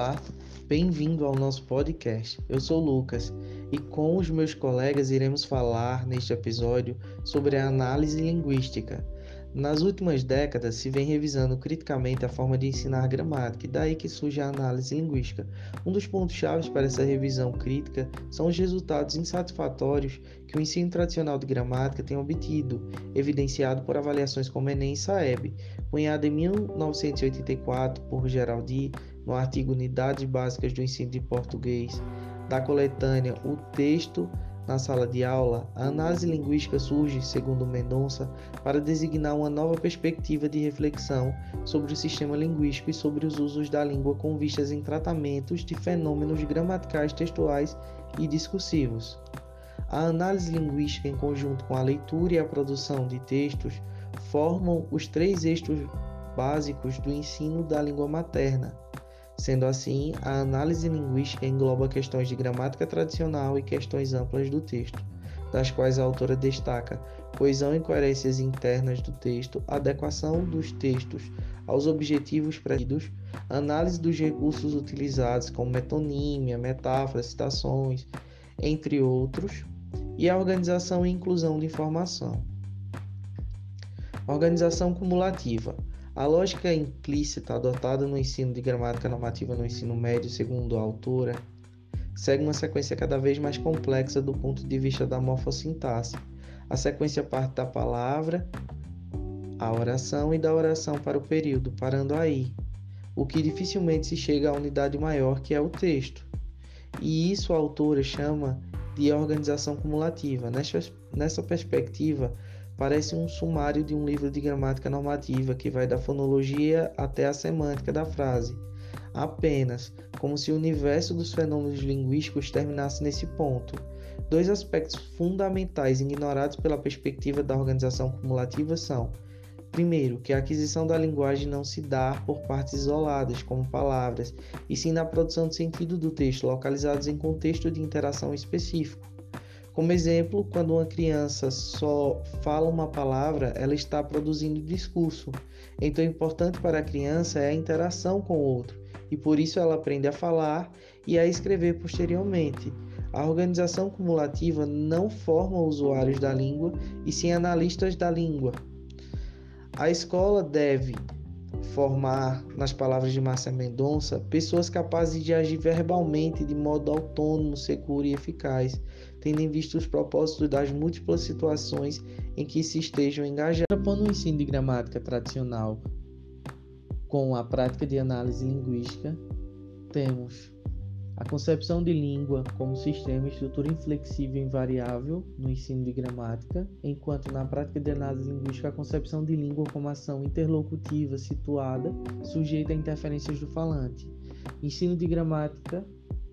Olá, bem-vindo ao nosso podcast. Eu sou Lucas e com os meus colegas iremos falar neste episódio sobre a análise linguística. Nas últimas décadas se vem revisando criticamente a forma de ensinar gramática, e daí que surge a análise linguística. Um dos pontos-chave para essa revisão crítica são os resultados insatisfatórios que o ensino tradicional de gramática tem obtido, evidenciado por avaliações como Enem e Saeb, cunhada em 1984 por Geraldi no artigo Unidades Básicas do Ensino de Português, da coletânea O Texto na Sala de Aula, a análise linguística surge, segundo Mendonça, para designar uma nova perspectiva de reflexão sobre o sistema linguístico e sobre os usos da língua com vistas em tratamentos de fenômenos gramaticais, textuais e discursivos. A análise linguística, em conjunto com a leitura e a produção de textos, formam os três eixos básicos do ensino da língua materna. Sendo assim, a análise linguística engloba questões de gramática tradicional e questões amplas do texto, das quais a autora destaca coesão e coerências internas do texto, adequação dos textos aos objetivos previstos, análise dos recursos utilizados como metonímia, metáforas, citações, entre outros, e a organização e inclusão de informação. Organização cumulativa. A lógica implícita adotada no ensino de gramática normativa no ensino médio, segundo a autora, segue uma sequência cada vez mais complexa do ponto de vista da morfossintaxe. A sequência parte da palavra, a oração e da oração para o período, parando aí, o que dificilmente se chega à unidade maior que é o texto. E isso a autora chama de organização cumulativa. Nessa, nessa perspectiva, parece um sumário de um livro de gramática normativa que vai da fonologia até a semântica da frase. Apenas, como se o universo dos fenômenos linguísticos terminasse nesse ponto. Dois aspectos fundamentais ignorados pela perspectiva da organização cumulativa são: primeiro, que a aquisição da linguagem não se dá por partes isoladas, como palavras, e sim na produção de sentido do texto, localizados em contexto de interação específico. Como exemplo, quando uma criança só fala uma palavra, ela está produzindo discurso. Então, importante para a criança é a interação com o outro, e por isso ela aprende a falar e a escrever posteriormente. A organização cumulativa não forma usuários da língua, e sim analistas da língua. A escola deve formar, nas palavras de Márcia Mendonça, pessoas capazes de agir verbalmente de modo autônomo, seguro e eficaz, tendo em vista os propósitos das múltiplas situações em que se estejam engajados. Propondo o ensino de gramática tradicional com a prática de análise linguística, temos a concepção de língua como sistema estrutura inflexível e invariável no ensino de gramática, enquanto na prática de análise linguística a concepção de língua como ação interlocutiva situada, sujeita a interferências do falante. Ensino de gramática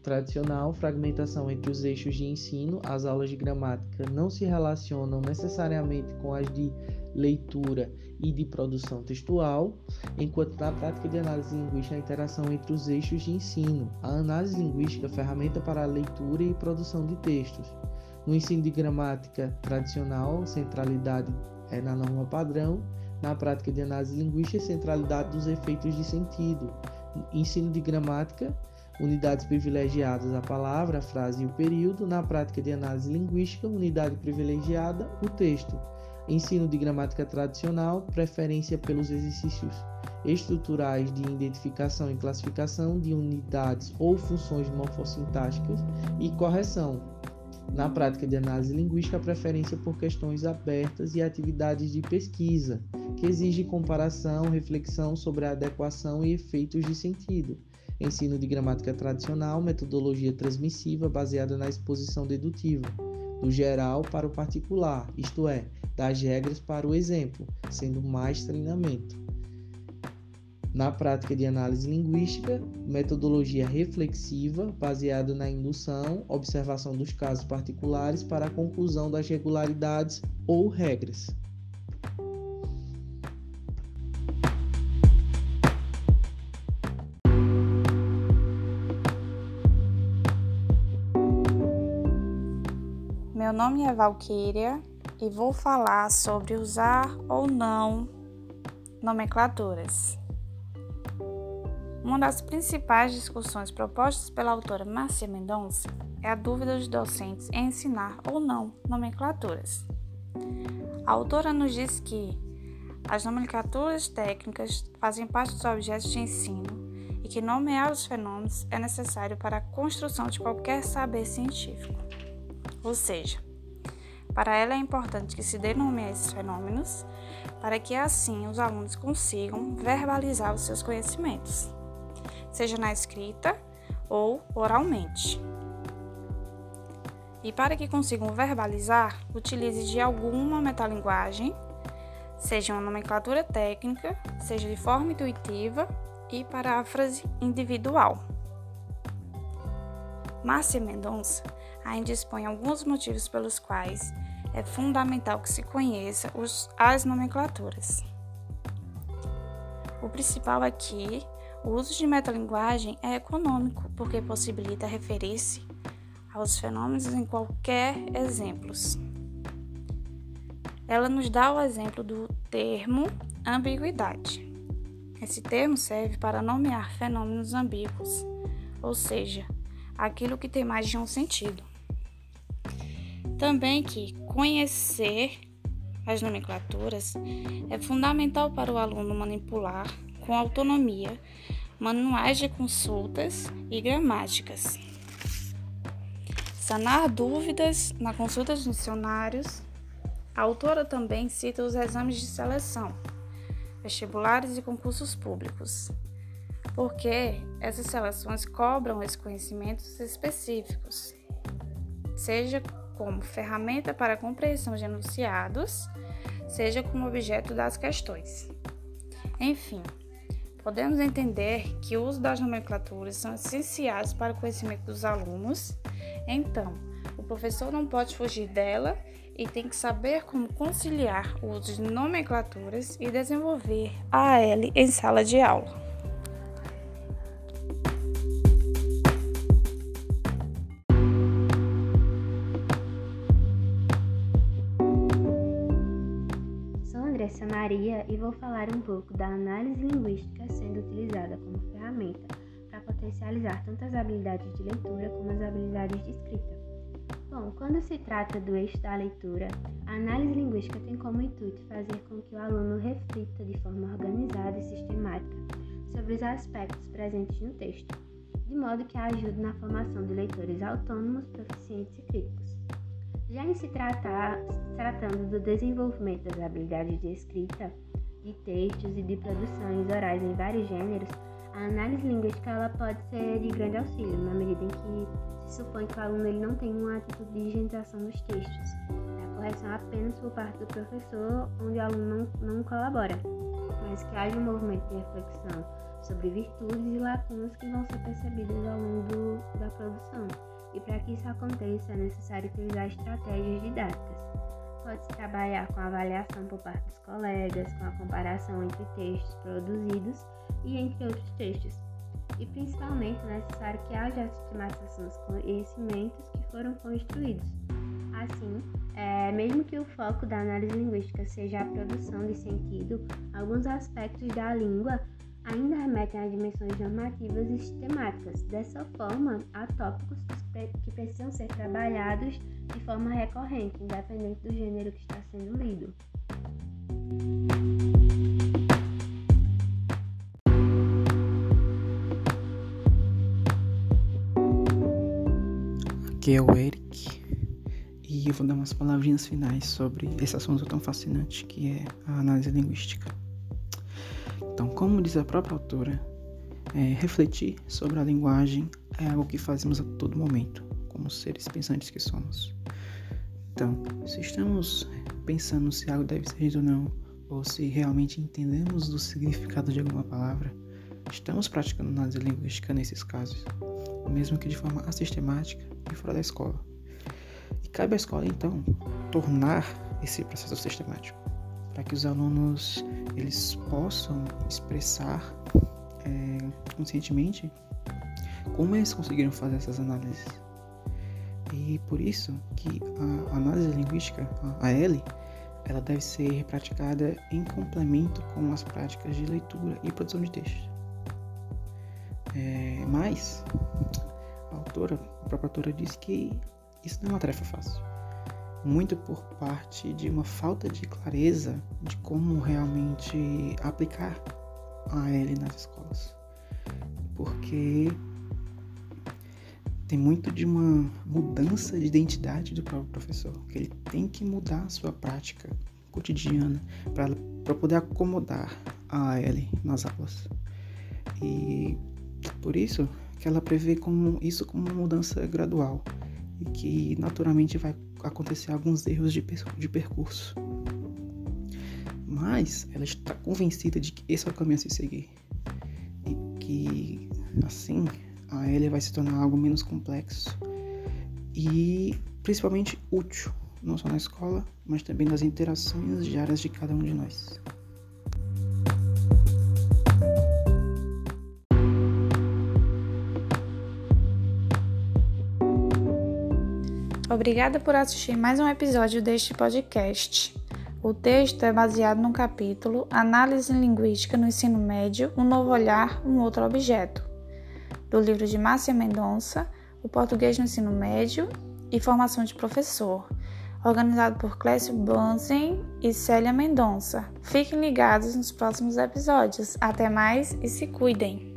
tradicional, fragmentação entre os eixos de ensino, as aulas de gramática não se relacionam necessariamente com as de leitura e de produção textual, enquanto na prática de análise linguística a interação entre os eixos de ensino. A análise linguística é ferramenta para a leitura e produção de textos. No ensino de gramática tradicional, centralidade é na norma padrão. Na prática de análise linguística, centralidade dos efeitos de sentido. Ensino de gramática unidades privilegiadas a palavra, a frase e o período, na prática de análise linguística, unidade privilegiada, o texto. Ensino de gramática tradicional, preferência pelos exercícios estruturais de identificação e classificação de unidades ou funções morfossintáticas e correção. Na prática de análise linguística, preferência por questões abertas e atividades de pesquisa, que exigem comparação, reflexão sobre a adequação e efeitos de sentido ensino de gramática tradicional, metodologia transmissiva baseada na exposição dedutiva, do geral para o particular, isto é, das regras para o exemplo, sendo mais treinamento. Na prática de análise linguística, metodologia reflexiva, baseada na indução, observação dos casos particulares para a conclusão das regularidades ou regras. Meu nome é Valquíria e vou falar sobre usar ou não nomenclaturas. Uma das principais discussões propostas pela autora Márcia Mendonça é a dúvida dos docentes em ensinar ou não nomenclaturas. A autora nos diz que as nomenclaturas técnicas fazem parte dos objetos de ensino e que nomear os fenômenos é necessário para a construção de qualquer saber científico. Ou seja, para ela é importante que se denomeie esses fenômenos para que assim os alunos consigam verbalizar os seus conhecimentos, seja na escrita ou oralmente. E para que consigam verbalizar, utilize de alguma metalinguagem, seja uma nomenclatura técnica, seja de forma intuitiva e paráfrase individual. Márcia Mendonça ainda expõe alguns motivos pelos quais é fundamental que se conheça os, as nomenclaturas. O principal aqui, o uso de metalinguagem é econômico, porque possibilita referir-se aos fenômenos em qualquer exemplos. Ela nos dá o exemplo do termo ambiguidade. Esse termo serve para nomear fenômenos ambíguos, ou seja, aquilo que tem mais de um sentido. Também que conhecer as nomenclaturas é fundamental para o aluno manipular com autonomia manuais de consultas e gramáticas. Sanar dúvidas na consulta de dicionários. A autora também cita os exames de seleção, vestibulares e concursos públicos, porque essas seleções cobram esses conhecimentos específicos, seja como ferramenta para a compreensão de enunciados, seja como objeto das questões. Enfim, podemos entender que o uso das nomenclaturas são essenciais para o conhecimento dos alunos então, o professor não pode fugir dela e tem que saber como conciliar o uso de nomenclaturas e desenvolver a AL em sala de aula. Maria e vou falar um pouco da análise linguística sendo utilizada como ferramenta potencializar tanto as habilidades de leitura como as habilidades de escrita. Bom, quando se trata do eixo da leitura, a análise linguística tem como intuito fazer com que o aluno reflita de forma organizada e sistemática sobre os aspectos presentes no texto, de modo que ajude na formação de leitores autônomos, proficientes e críticos. Já em se tratar, tratando do desenvolvimento das habilidades de escrita, de textos e de produções orais em vários gêneros, a análise linguística ela pode ser de grande auxílio, na medida em que se supõe que o aluno ele não tem uma atitude de higienização dos textos. A correção apenas por parte do professor, onde o aluno não, não colabora, mas que haja um movimento de reflexão sobre virtudes e lacunas que vão ser percebidas ao longo do, da produção. E para que isso aconteça, é necessário utilizar estratégias didáticas. Pode-se trabalhar com a avaliação por parte dos colegas, com a comparação entre textos produzidos e entre outros textos. E principalmente é necessário que haja sistematização dos conhecimentos que foram construídos. Assim, é, mesmo que o foco da análise linguística seja a produção de sentido, alguns aspectos da língua ainda remetem a dimensões normativas e sistemáticas. Dessa forma, há tópicos que precisam ser trabalhados de forma recorrente, independente do gênero que está sendo lido. Aqui é o Eric e eu vou dar umas palavrinhas finais sobre esse assunto tão fascinante que é a análise linguística. Então, como diz a própria autora, é, refletir sobre a linguagem é algo que fazemos a todo momento, como seres pensantes que somos. Então, se estamos pensando se algo deve ser dito ou não, ou se realmente entendemos do significado de alguma palavra, estamos praticando análise linguística nesses casos, mesmo que de forma assistemática e fora da escola. E cabe à escola, então, tornar esse processo sistemático, para que os alunos eles possam expressar é, conscientemente como eles conseguiram fazer essas análises. E por isso que a análise linguística, a L, ela deve ser praticada em complemento com as práticas de leitura e produção de textos. É, mas a autora, a própria autora diz que isso não é uma tarefa fácil. Muito por parte de uma falta de clareza de como realmente aplicar a L nas escolas. Porque tem muito de uma mudança de identidade do próprio professor, que ele tem que mudar a sua prática cotidiana para poder acomodar a L nas aulas. E por isso que ela prevê como, isso como uma mudança gradual e que naturalmente vai acontecer alguns erros de, de percurso. Mas ela está convencida de que esse é o caminho a se seguir e que assim a L vai se tornar algo menos complexo e principalmente útil, não só na escola, mas também nas interações diárias de cada um de nós. Obrigada por assistir mais um episódio deste podcast. O texto é baseado no capítulo Análise Linguística no Ensino Médio Um Novo Olhar, um Outro Objeto, do livro de Márcia Mendonça, O Português no Ensino Médio e Formação de Professor, organizado por Clécio Banzen e Célia Mendonça. Fiquem ligados nos próximos episódios. Até mais e se cuidem!